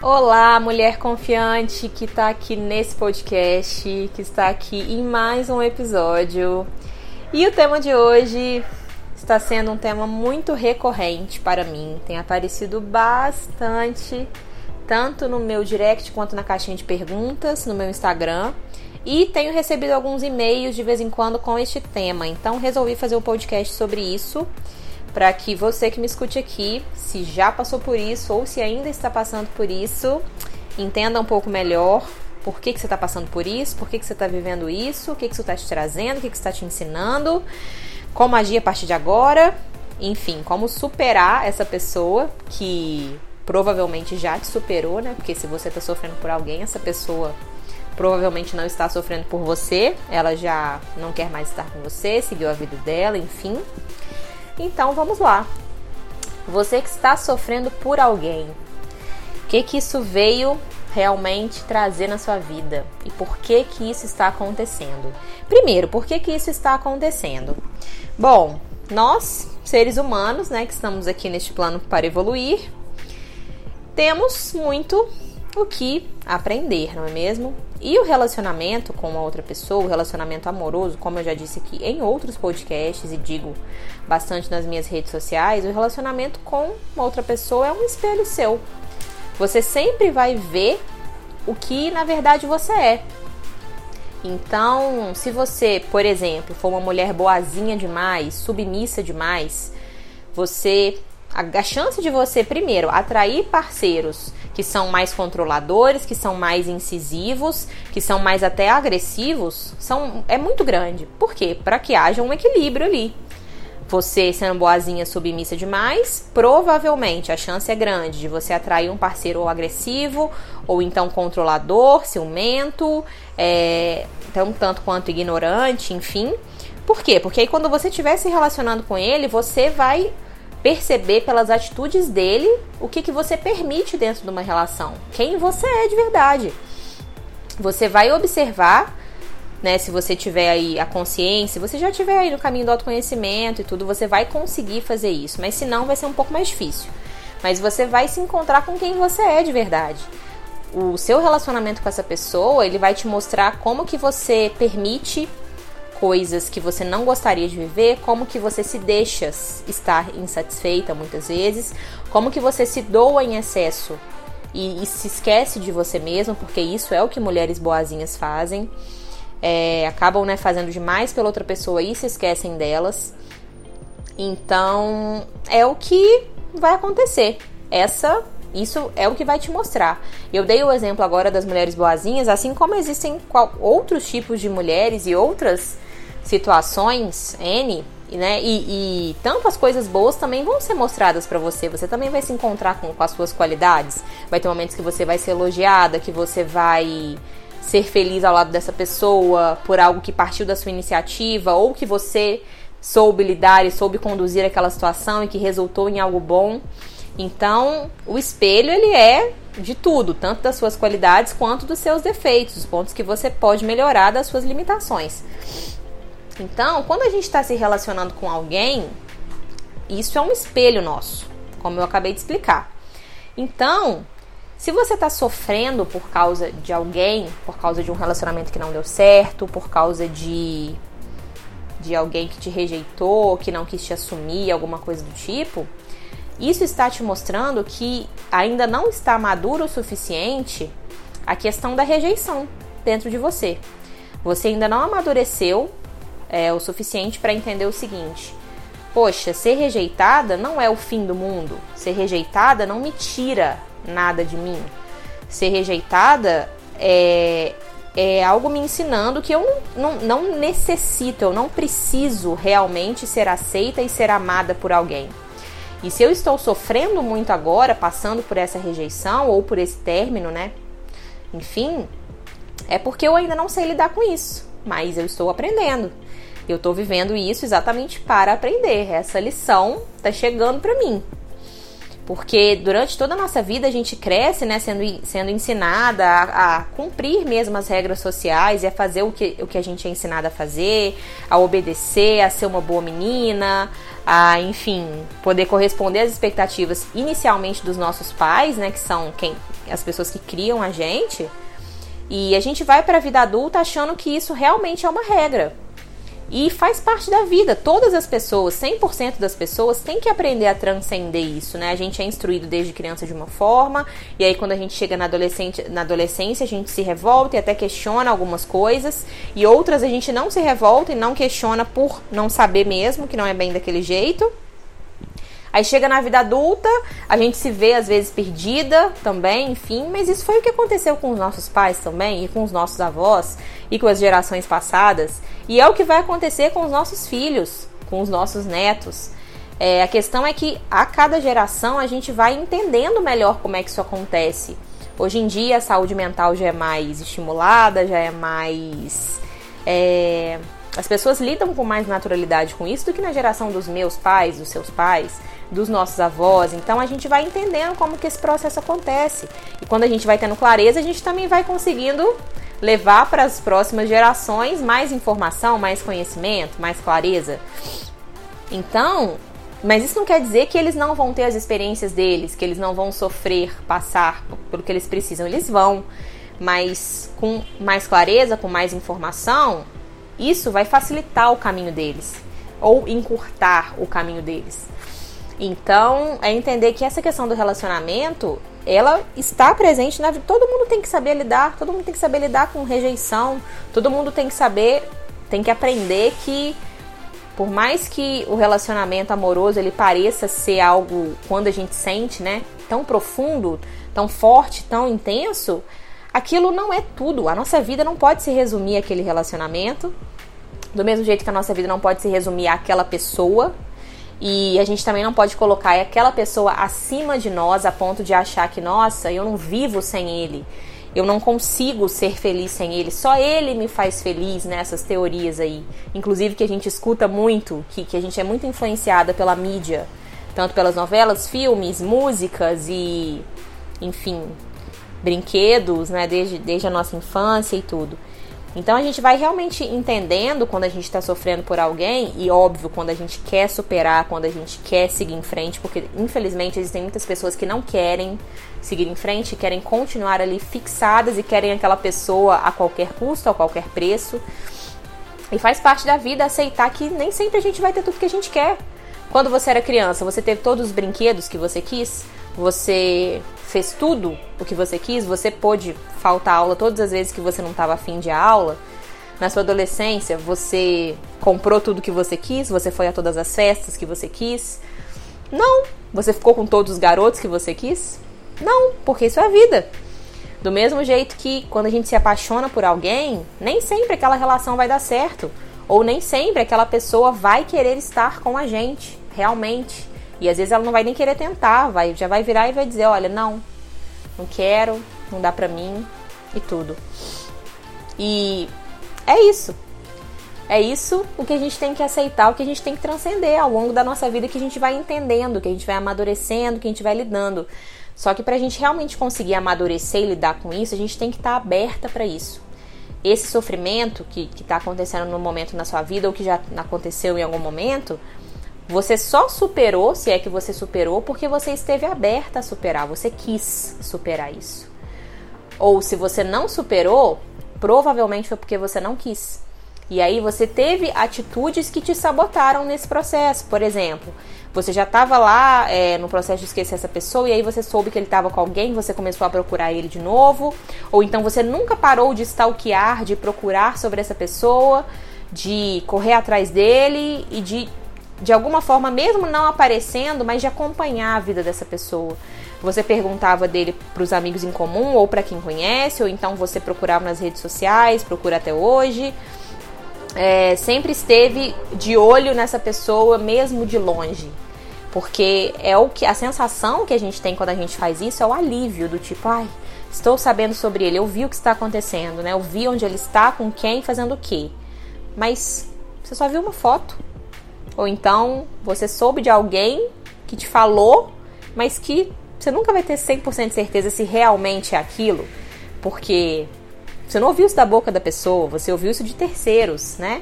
Olá, mulher confiante que está aqui nesse podcast, que está aqui em mais um episódio. E o tema de hoje está sendo um tema muito recorrente para mim, tem aparecido bastante, tanto no meu direct quanto na caixinha de perguntas no meu Instagram. E tenho recebido alguns e-mails de vez em quando com este tema, então resolvi fazer um podcast sobre isso para que você que me escute aqui, se já passou por isso ou se ainda está passando por isso, entenda um pouco melhor por que, que você está passando por isso, por que, que você está vivendo isso, o que, que isso está te trazendo, o que, que está te ensinando, como agir a partir de agora, enfim, como superar essa pessoa que provavelmente já te superou, né? Porque se você está sofrendo por alguém, essa pessoa provavelmente não está sofrendo por você, ela já não quer mais estar com você, seguiu a vida dela, enfim. Então vamos lá. Você que está sofrendo por alguém, o que que isso veio realmente trazer na sua vida e por que que isso está acontecendo? Primeiro, por que que isso está acontecendo? Bom, nós, seres humanos, né, que estamos aqui neste plano para evoluir, temos muito o que aprender, não é mesmo? E o relacionamento com uma outra pessoa, o relacionamento amoroso, como eu já disse aqui em outros podcasts e digo bastante nas minhas redes sociais, o relacionamento com uma outra pessoa é um espelho seu. Você sempre vai ver o que na verdade você é. Então, se você, por exemplo, for uma mulher boazinha demais, submissa demais, você a, chance de você primeiro atrair parceiros que são mais controladores, que são mais incisivos, que são mais até agressivos, são, é muito grande. Por quê? Para que haja um equilíbrio ali. Você sendo boazinha, submissa demais, provavelmente a chance é grande de você atrair um parceiro ou agressivo, ou então controlador, ciumento, é, então tanto quanto ignorante, enfim. Por quê? Porque aí quando você estiver se relacionando com ele, você vai perceber pelas atitudes dele o que, que você permite dentro de uma relação, quem você é de verdade. Você vai observar, né? Se você tiver aí a consciência, você já tiver aí no caminho do autoconhecimento e tudo, você vai conseguir fazer isso. Mas se não, vai ser um pouco mais difícil. Mas você vai se encontrar com quem você é de verdade. O seu relacionamento com essa pessoa, ele vai te mostrar como que você permite coisas que você não gostaria de viver, como que você se deixa estar insatisfeita muitas vezes, como que você se doa em excesso e, e se esquece de você mesmo, porque isso é o que mulheres boazinhas fazem. É, acabam né, fazendo demais pela outra pessoa e se esquecem delas. Então é o que vai acontecer. Essa isso é o que vai te mostrar. Eu dei o exemplo agora das mulheres boazinhas, assim como existem outros tipos de mulheres e outras situações N, né? E, e tanto as coisas boas também vão ser mostradas para você. Você também vai se encontrar com, com as suas qualidades. Vai ter momentos que você vai ser elogiada, que você vai ser feliz ao lado dessa pessoa por algo que partiu da sua iniciativa ou que você soube lidar e soube conduzir aquela situação e que resultou em algo bom. Então, o espelho ele é de tudo, tanto das suas qualidades quanto dos seus defeitos, os pontos que você pode melhorar das suas limitações. Então, quando a gente está se relacionando com alguém, isso é um espelho nosso, como eu acabei de explicar. Então, se você está sofrendo por causa de alguém, por causa de um relacionamento que não deu certo, por causa de de alguém que te rejeitou, que não quis te assumir, alguma coisa do tipo, isso está te mostrando que ainda não está maduro o suficiente a questão da rejeição dentro de você. Você ainda não amadureceu é, o suficiente para entender o seguinte: poxa, ser rejeitada não é o fim do mundo. Ser rejeitada não me tira nada de mim. Ser rejeitada é, é algo me ensinando que eu não, não, não necessito, eu não preciso realmente ser aceita e ser amada por alguém. E se eu estou sofrendo muito agora, passando por essa rejeição ou por esse término, né? Enfim, é porque eu ainda não sei lidar com isso, mas eu estou aprendendo. Eu estou vivendo isso exatamente para aprender. Essa lição está chegando para mim. Porque durante toda a nossa vida a gente cresce, né, sendo, sendo ensinada a, a, cumprir mesmo as regras sociais e a fazer o que, o que a gente é ensinada a fazer, a obedecer, a ser uma boa menina, a, enfim, poder corresponder às expectativas inicialmente dos nossos pais, né, que são quem as pessoas que criam a gente. E a gente vai para a vida adulta achando que isso realmente é uma regra. E faz parte da vida. Todas as pessoas, 100% das pessoas, têm que aprender a transcender isso, né? A gente é instruído desde criança de uma forma, e aí quando a gente chega na, adolescente, na adolescência, a gente se revolta e até questiona algumas coisas, e outras a gente não se revolta e não questiona por não saber mesmo, que não é bem daquele jeito. Aí chega na vida adulta, a gente se vê às vezes perdida também, enfim, mas isso foi o que aconteceu com os nossos pais também, e com os nossos avós, e com as gerações passadas, e é o que vai acontecer com os nossos filhos, com os nossos netos. É, a questão é que a cada geração a gente vai entendendo melhor como é que isso acontece. Hoje em dia a saúde mental já é mais estimulada, já é mais. É, as pessoas lidam com mais naturalidade com isso do que na geração dos meus pais, dos seus pais dos nossos avós. Então a gente vai entendendo como que esse processo acontece. E quando a gente vai tendo clareza, a gente também vai conseguindo levar para as próximas gerações mais informação, mais conhecimento, mais clareza. Então, mas isso não quer dizer que eles não vão ter as experiências deles, que eles não vão sofrer, passar pelo que eles precisam. Eles vão, mas com mais clareza, com mais informação, isso vai facilitar o caminho deles ou encurtar o caminho deles. Então, é entender que essa questão do relacionamento, ela está presente na vida. Todo mundo tem que saber lidar, todo mundo tem que saber lidar com rejeição, todo mundo tem que saber, tem que aprender que por mais que o relacionamento amoroso ele pareça ser algo quando a gente sente, né, tão profundo, tão forte, tão intenso, aquilo não é tudo. A nossa vida não pode se resumir àquele relacionamento. Do mesmo jeito que a nossa vida não pode se resumir àquela pessoa, e a gente também não pode colocar aquela pessoa acima de nós a ponto de achar que, nossa, eu não vivo sem ele. Eu não consigo ser feliz sem ele. Só ele me faz feliz nessas teorias aí. Inclusive que a gente escuta muito, que, que a gente é muito influenciada pela mídia. Tanto pelas novelas, filmes, músicas e, enfim, brinquedos, né? Desde, desde a nossa infância e tudo. Então a gente vai realmente entendendo quando a gente está sofrendo por alguém, e óbvio, quando a gente quer superar, quando a gente quer seguir em frente, porque infelizmente existem muitas pessoas que não querem seguir em frente, querem continuar ali fixadas e querem aquela pessoa a qualquer custo, a qualquer preço. E faz parte da vida aceitar que nem sempre a gente vai ter tudo que a gente quer. Quando você era criança, você teve todos os brinquedos que você quis? Você fez tudo o que você quis, você pôde faltar aula todas as vezes que você não estava afim de aula. Na sua adolescência, você comprou tudo que você quis, você foi a todas as festas que você quis. Não. Você ficou com todos os garotos que você quis? Não, porque isso é a vida. Do mesmo jeito que quando a gente se apaixona por alguém, nem sempre aquela relação vai dar certo. Ou nem sempre aquela pessoa vai querer estar com a gente, realmente. E às vezes ela não vai nem querer tentar, vai, já vai virar e vai dizer, olha, não, não quero, não dá pra mim e tudo. E é isso. É isso o que a gente tem que aceitar, o que a gente tem que transcender ao longo da nossa vida, que a gente vai entendendo, que a gente vai amadurecendo, que a gente vai lidando. Só que para a gente realmente conseguir amadurecer e lidar com isso, a gente tem que estar tá aberta para isso. Esse sofrimento que está acontecendo no momento na sua vida ou que já aconteceu em algum momento, você só superou, se é que você superou, porque você esteve aberta a superar, você quis superar isso. Ou se você não superou, provavelmente foi porque você não quis. E aí você teve atitudes que te sabotaram nesse processo. Por exemplo, você já estava lá é, no processo de esquecer essa pessoa e aí você soube que ele estava com alguém, você começou a procurar ele de novo. Ou então você nunca parou de stalkear, de procurar sobre essa pessoa, de correr atrás dele e de de alguma forma, mesmo não aparecendo, mas de acompanhar a vida dessa pessoa. Você perguntava dele para os amigos em comum ou para quem conhece, ou então você procurava nas redes sociais, procura até hoje. É, sempre esteve de olho nessa pessoa, mesmo de longe. Porque é o que a sensação que a gente tem quando a gente faz isso é o alívio do tipo, ai, estou sabendo sobre ele, eu vi o que está acontecendo, né? Eu vi onde ele está, com quem, fazendo o quê. Mas você só viu uma foto. Ou então você soube de alguém que te falou, mas que você nunca vai ter 100% de certeza se realmente é aquilo, porque você não ouviu isso da boca da pessoa, você ouviu isso de terceiros, né?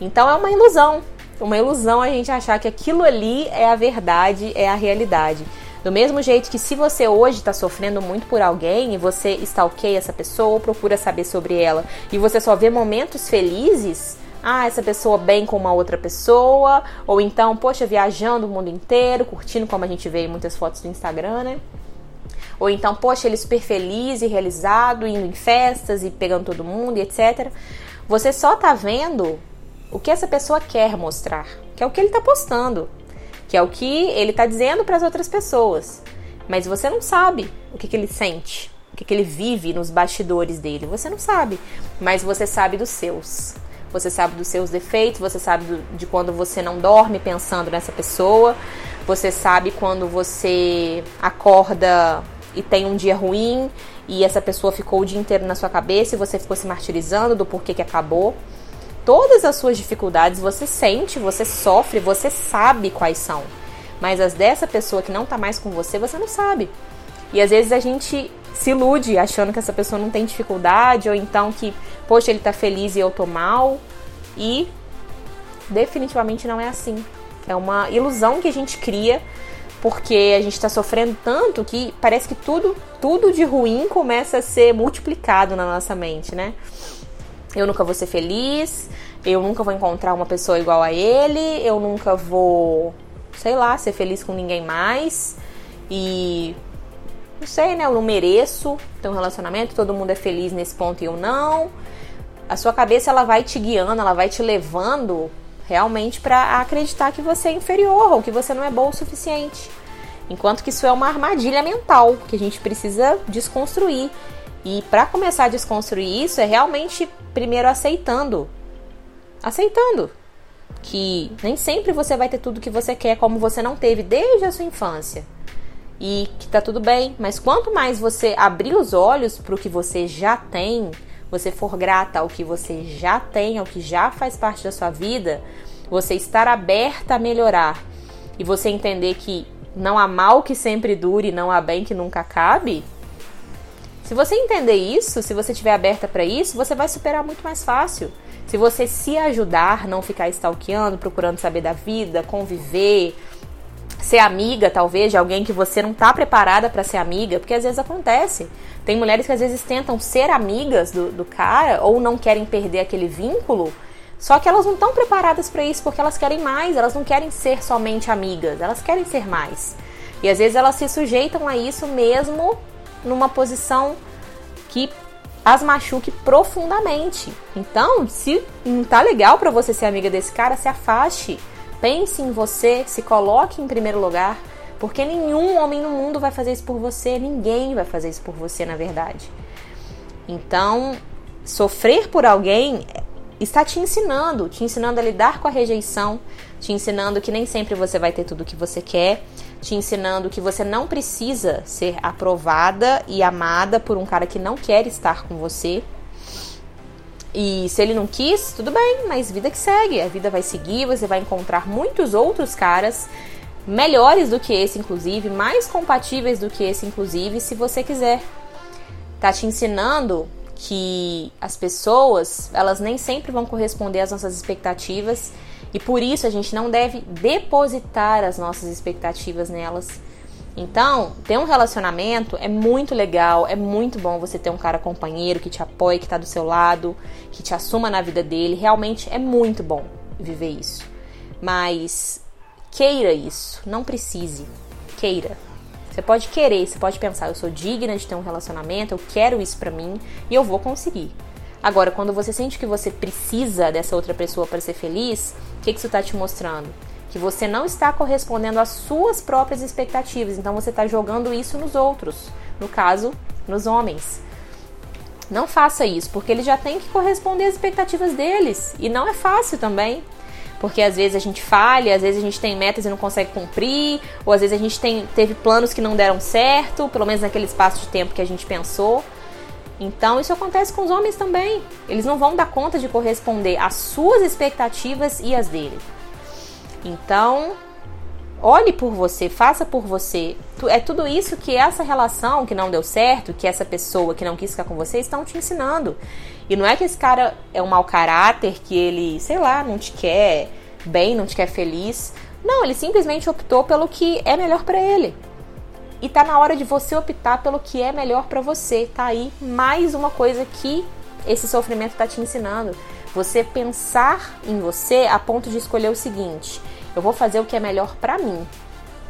Então é uma ilusão. Uma ilusão a gente achar que aquilo ali é a verdade, é a realidade. Do mesmo jeito que se você hoje está sofrendo muito por alguém e você stalkeia essa pessoa procura saber sobre ela e você só vê momentos felizes, ah, essa pessoa bem com uma outra pessoa, ou então, poxa, viajando o mundo inteiro, curtindo como a gente vê em muitas fotos do Instagram, né? Ou então, poxa, ele super feliz e realizado, indo em festas e pegando todo mundo e etc. Você só tá vendo o que essa pessoa quer mostrar, que é o que ele tá postando, que é o que ele tá dizendo para as outras pessoas. Mas você não sabe o que, que ele sente, o que, que ele vive nos bastidores dele. Você não sabe, mas você sabe dos seus. Você sabe dos seus defeitos, você sabe do, de quando você não dorme pensando nessa pessoa, você sabe quando você acorda e tem um dia ruim e essa pessoa ficou o dia inteiro na sua cabeça e você ficou se martirizando do porquê que acabou. Todas as suas dificuldades você sente, você sofre, você sabe quais são. Mas as dessa pessoa que não tá mais com você, você não sabe. E às vezes a gente se ilude achando que essa pessoa não tem dificuldade ou então que, poxa, ele tá feliz e eu tô mal. E definitivamente não é assim. É uma ilusão que a gente cria porque a gente está sofrendo tanto que parece que tudo, tudo de ruim começa a ser multiplicado na nossa mente, né? Eu nunca vou ser feliz, eu nunca vou encontrar uma pessoa igual a ele, eu nunca vou, sei lá, ser feliz com ninguém mais. E não sei, né? Eu não mereço ter um relacionamento, todo mundo é feliz nesse ponto e eu não. A sua cabeça ela vai te guiando, ela vai te levando realmente para acreditar que você é inferior ou que você não é bom o suficiente. Enquanto que isso é uma armadilha mental que a gente precisa desconstruir. E para começar a desconstruir isso é realmente primeiro aceitando. Aceitando que nem sempre você vai ter tudo que você quer como você não teve desde a sua infância. E que tá tudo bem, mas quanto mais você abrir os olhos para o que você já tem, você for grata ao que você já tem, ao que já faz parte da sua vida, você estar aberta a melhorar e você entender que não há mal que sempre dure, não há bem que nunca acabe. Se você entender isso, se você estiver aberta para isso, você vai superar muito mais fácil. Se você se ajudar, não ficar stalkeando, procurando saber da vida, conviver, ser amiga, talvez, de alguém que você não está preparada para ser amiga, porque às vezes acontece. Tem mulheres que às vezes tentam ser amigas do, do cara ou não querem perder aquele vínculo, só que elas não estão preparadas para isso porque elas querem mais, elas não querem ser somente amigas, elas querem ser mais. E às vezes elas se sujeitam a isso mesmo numa posição que as machuque profundamente. Então, se não tá legal para você ser amiga desse cara, se afaste. Pense em você, se coloque em primeiro lugar, porque nenhum homem no mundo vai fazer isso por você, ninguém vai fazer isso por você, na verdade. Então, sofrer por alguém está te ensinando, te ensinando a lidar com a rejeição, te ensinando que nem sempre você vai ter tudo o que você quer, te ensinando que você não precisa ser aprovada e amada por um cara que não quer estar com você. E se ele não quis, tudo bem, mas vida que segue, a vida vai seguir, você vai encontrar muitos outros caras melhores do que esse, inclusive, mais compatíveis do que esse, inclusive, se você quiser. Tá te ensinando que as pessoas, elas nem sempre vão corresponder às nossas expectativas e por isso a gente não deve depositar as nossas expectativas nelas. Então, ter um relacionamento é muito legal, é muito bom você ter um cara companheiro que te apoie, que tá do seu lado, que te assuma na vida dele. Realmente é muito bom viver isso. Mas Queira isso, não precise. Queira. Você pode querer, você pode pensar, eu sou digna de ter um relacionamento, eu quero isso pra mim e eu vou conseguir. Agora, quando você sente que você precisa dessa outra pessoa para ser feliz, o que, que isso está te mostrando? Que você não está correspondendo às suas próprias expectativas, então você está jogando isso nos outros, no caso, nos homens. Não faça isso, porque eles já têm que corresponder às expectativas deles, e não é fácil também porque às vezes a gente falha, às vezes a gente tem metas e não consegue cumprir, ou às vezes a gente tem, teve planos que não deram certo, pelo menos naquele espaço de tempo que a gente pensou. Então isso acontece com os homens também. Eles não vão dar conta de corresponder às suas expectativas e às dele. Então, olhe por você, faça por você. É tudo isso que essa relação que não deu certo, que essa pessoa que não quis ficar com você estão te ensinando. E não é que esse cara é um mau caráter, que ele, sei lá, não te quer bem, não te quer feliz. Não, ele simplesmente optou pelo que é melhor para ele. E tá na hora de você optar pelo que é melhor para você. Tá aí mais uma coisa que esse sofrimento tá te ensinando. Você pensar em você a ponto de escolher o seguinte: eu vou fazer o que é melhor para mim.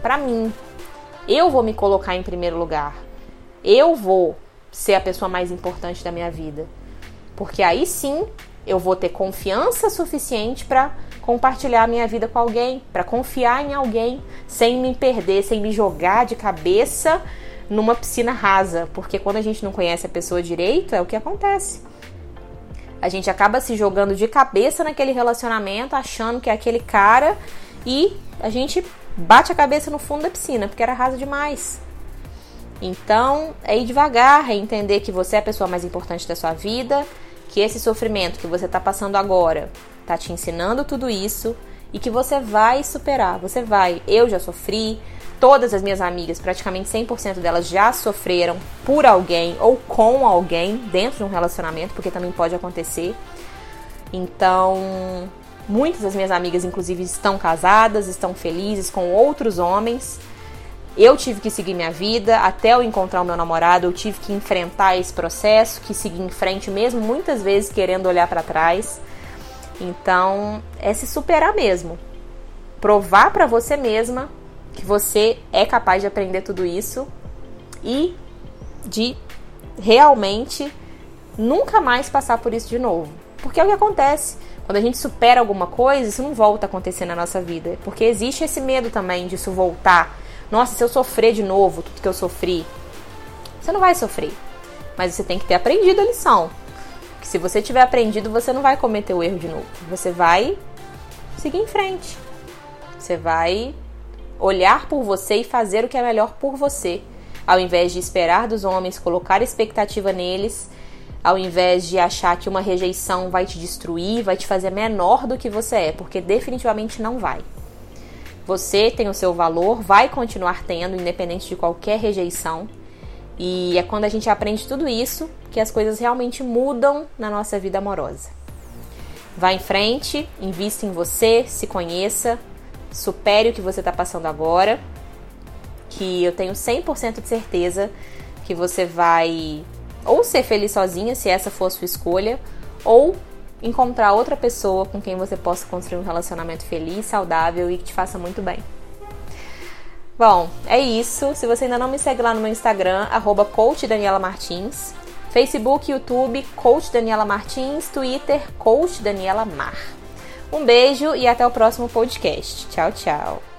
Para mim. Eu vou me colocar em primeiro lugar. Eu vou ser a pessoa mais importante da minha vida. Porque aí sim eu vou ter confiança suficiente para compartilhar a minha vida com alguém, para confiar em alguém, sem me perder, sem me jogar de cabeça numa piscina rasa, porque quando a gente não conhece a pessoa direito, é o que acontece. A gente acaba se jogando de cabeça naquele relacionamento, achando que é aquele cara e a gente bate a cabeça no fundo da piscina, porque era rasa demais. Então, é ir devagar, é entender que você é a pessoa mais importante da sua vida, que esse sofrimento que você está passando agora está te ensinando tudo isso e que você vai superar. Você vai. Eu já sofri, todas as minhas amigas, praticamente 100% delas já sofreram por alguém ou com alguém dentro de um relacionamento, porque também pode acontecer. Então, muitas das minhas amigas, inclusive, estão casadas, estão felizes com outros homens. Eu tive que seguir minha vida até eu encontrar o meu namorado, eu tive que enfrentar esse processo, que seguir em frente mesmo, muitas vezes querendo olhar para trás. Então, é se superar mesmo. Provar para você mesma que você é capaz de aprender tudo isso e de realmente nunca mais passar por isso de novo. Porque é o que acontece. Quando a gente supera alguma coisa, isso não volta a acontecer na nossa vida. Porque existe esse medo também disso voltar nossa, se eu sofrer de novo tudo que eu sofri, você não vai sofrer. Mas você tem que ter aprendido a lição. Que se você tiver aprendido, você não vai cometer o erro de novo. Você vai seguir em frente. Você vai olhar por você e fazer o que é melhor por você, ao invés de esperar dos homens, colocar expectativa neles, ao invés de achar que uma rejeição vai te destruir, vai te fazer menor do que você é, porque definitivamente não vai. Você tem o seu valor, vai continuar tendo, independente de qualquer rejeição. E é quando a gente aprende tudo isso que as coisas realmente mudam na nossa vida amorosa. Vá em frente, invista em você, se conheça, supere o que você está passando agora, que eu tenho 100% de certeza que você vai ou ser feliz sozinha, se essa for a sua escolha, ou encontrar outra pessoa com quem você possa construir um relacionamento feliz, saudável e que te faça muito bem. Bom, é isso. Se você ainda não me segue lá no meu Instagram, arroba Coach Daniela Martins, Facebook, YouTube, Coach Daniela Martins, Twitter, Coach Daniela Mar. Um beijo e até o próximo podcast. Tchau, tchau.